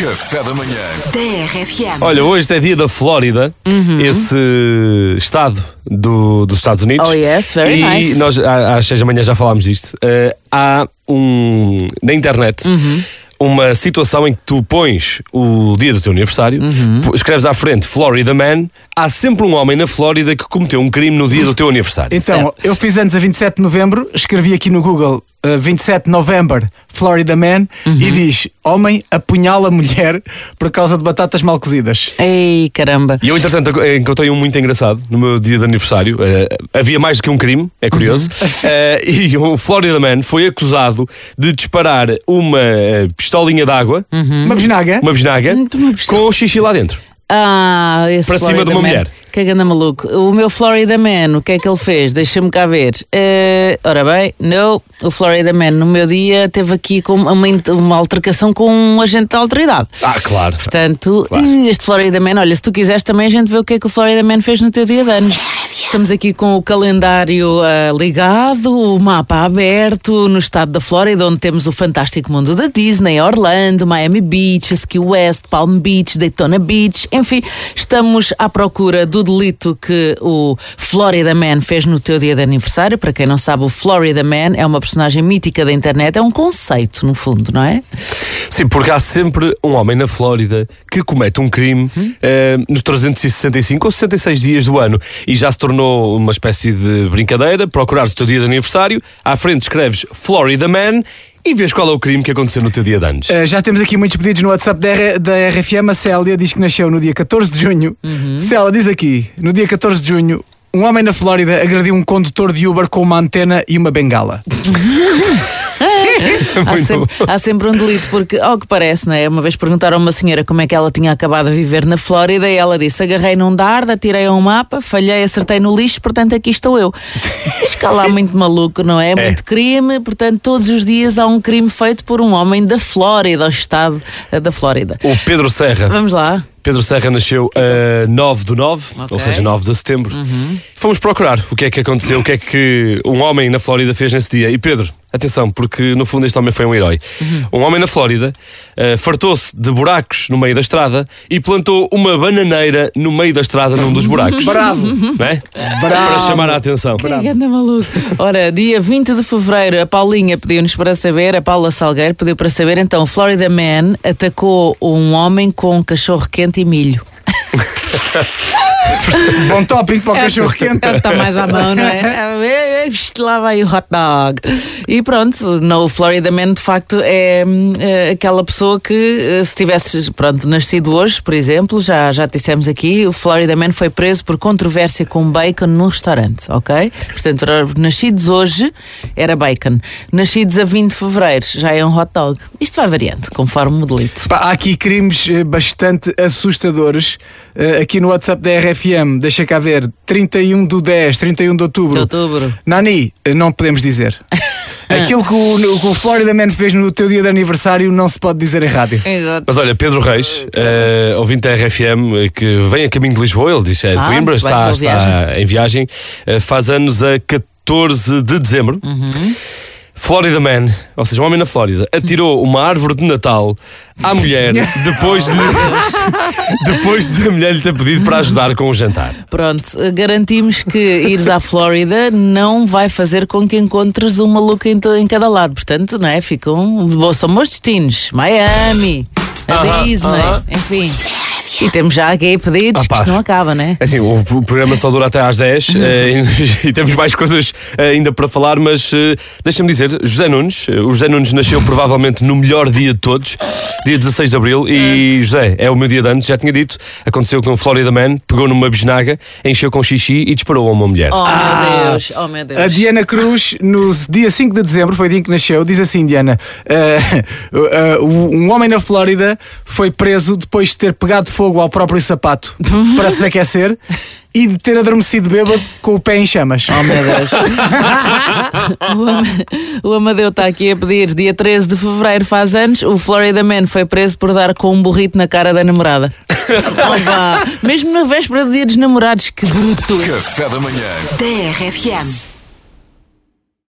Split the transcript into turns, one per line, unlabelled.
Café da manhã.
TRFM.
Olha, hoje é dia da Flórida, esse estado do- dos Estados Unidos.
Oh, yes, very
e
nice.
nós à- às seis da manhã já falámos disto. Eh, há um na internet.
Uhum.
Uma situação em que tu pões o dia do teu aniversário,
Uhum.
pu- escreves à frente Florida Man, há sempre um homem na Flórida que cometeu um crime no dia do teu aniversário.
Então, eu fiz anos a 27 de novembro, escrevi aqui no Google uh, 27 de novembro, Florida Man,
Uhum.
e diz: Homem apunhala mulher por causa de batatas mal cozidas.
Ei, caramba.
E eu, entretanto, encontrei um muito engraçado no meu dia de aniversário. Eh, havia mais do que um crime, é curioso. Eh, e o Florida Man foi acusado de disparar uma eh, pistolinha de água,
Uma bisnaga?
uma bisnaga, com xixi lá dentro.
Ah, esse
Para cima
Florida
de uma
Man.
mulher.
Que ganda maluco. O meu Florida Man, o que é que ele fez? Deixa-me cá ver. Eh, ora bem, não. O Florida Man, no meu dia, teve aqui com uma, uma altercação com um agente da autoridade.
Ah, claro.
Portanto,
Claro.
este Florida Man, olha, se tu quiseres também a gente vê o que é que o Florida Man fez no teu dia de anos. Estamos aqui com o calendário ah, ligado, o mapa aberto no estado da Flórida, onde temos o fantástico mundo da Disney, Orlando, Miami Beach, Ski West, Palm Beach, Daytona Beach, enfim, estamos à procura do delito que o Florida Man fez no teu dia de aniversário. Para quem não sabe, o Florida Man é uma personagem mítica da internet, é um conceito, no fundo, não é?
Sim, porque há sempre um homem na Flórida que comete um crime eh, nos 365 ou 66 dias do ano e já se tornou uma espécie de brincadeira. Procurares o teu dia de aniversário, à frente escreves Florida Man e vês qual é o crime que aconteceu no teu dia de anos.
Uh, já temos aqui muitos pedidos no WhatsApp da, R- da RFM. A Célia diz que nasceu no dia 14 de junho. Célia diz aqui: no dia 14 de junho, um homem na Flórida agrediu um condutor de Uber com uma antena e uma bengala.
Há sempre, há sempre um delito, porque, ao que parece, não é? Uma vez perguntaram a uma senhora como é que ela tinha acabado a viver na Flórida e ela disse: agarrei num dardo, atirei a um mapa, falhei, acertei no lixo, portanto aqui estou eu. Escalar muito maluco, não é? Muito crime, portanto, todos os dias há um crime feito por um homem da Flórida, ao estado eh, da Flórida.
O Pedro Serra.
Vamos lá.
Pedro Serra nasceu a 9 do 9,
Ok.
ou seja, 9 de setembro. Fomos procurar o que é que aconteceu, o que é que um homem na Flórida fez nesse dia. E Pedro, atenção, porque no fundo este homem foi um herói. Um homem na Flórida eh, fartou-se de buracos no meio da estrada e plantou uma bananeira no meio da estrada num dos buracos.
Bravo!
Não é? Para chamar a atenção.
Que ganda maluco. Ora, dia 20 de fevereiro, a Paulinha pediu-nos para saber, a Paula Salgueiro pediu para saber, então, Florida Man atacou um homem com um cachorro quente e milho.
Bom tópico para o cachorro quente.
Está mais à mão, não é? Isto Lá vai o hot dog. E pronto, no, o Florida Man de facto é, hum, é aquela pessoa que, eh, se tivesse pronto, nascido hoje, por exemplo, já, já dissemos aqui, o Florida Man foi preso por controvérsia com bacon num restaurante, ok? Portanto, nascidos hoje era bacon. Nascidos a 20 de fevereiro já é um hot dog. Isto vai variando, conforme o delito.
Pá, há aqui crimes eh, bastante assustadores. Eh, aqui no WhatsApp da RFM, deixa cá ver, 31 do 10, 31 de outubro.
De outubro.
Nani, não podemos dizer. Aquilo que o, que o Florida Man fez no teu dia de aniversário não se pode dizer em rádio.
Exato.
Mas olha, Pedro Reis, eh, ouvinte da RFM, eh, que vem a caminho de Lisboa, ele diz é de
Ah,
Coimbra, está, está em viagem, eh, faz anos a 14 de dezembro.
Uhum.
Florida Man, ou seja, um homem na Flórida, atirou uma árvore de Natal à mulher depois de, depois de a mulher lhe ter pedido para ajudar com o jantar.
Pronto, garantimos que ires à Flórida não vai fazer com que encontres um maluco em, em cada lado. Portanto, não é? Ficam. bo- São bons destinos. Miami, a
Aham,
Disney,
aham.
enfim. E temos já aqui pedidos
Ah,
que isto não acaba, né?
É Assim, o, o programa só dura até às 10 eh, e, e temos mais coisas eh, ainda para falar, mas eh, deixa-me dizer, José Nunes, eh, o José Nunes nasceu provavelmente no melhor dia de todos, dia 16 de Abril, e José, é o meu dia de anos, já tinha dito, aconteceu com o Florida Man, pegou numa bisnaga, encheu com xixi e disparou a uma mulher.
Oh meu Deus, oh meu Deus.
A Diana Cruz, no dia 5 de dezembro, foi o dia em que nasceu, diz assim: Diana, um homem na Flórida foi preso depois de ter pegado fogo ao próprio sapato para se aquecer e de ter adormecido bêbado com o pé em chamas.
Oh meu Deus. o, Ama- o Amadeu está aqui a pedir dia 13 de fevereiro faz anos. O Florida Man foi preso por dar com um burrito na cara da namorada. Opa, mesmo na véspera de dia dos namorados, que bruto.
Café da manhã.
TRFM.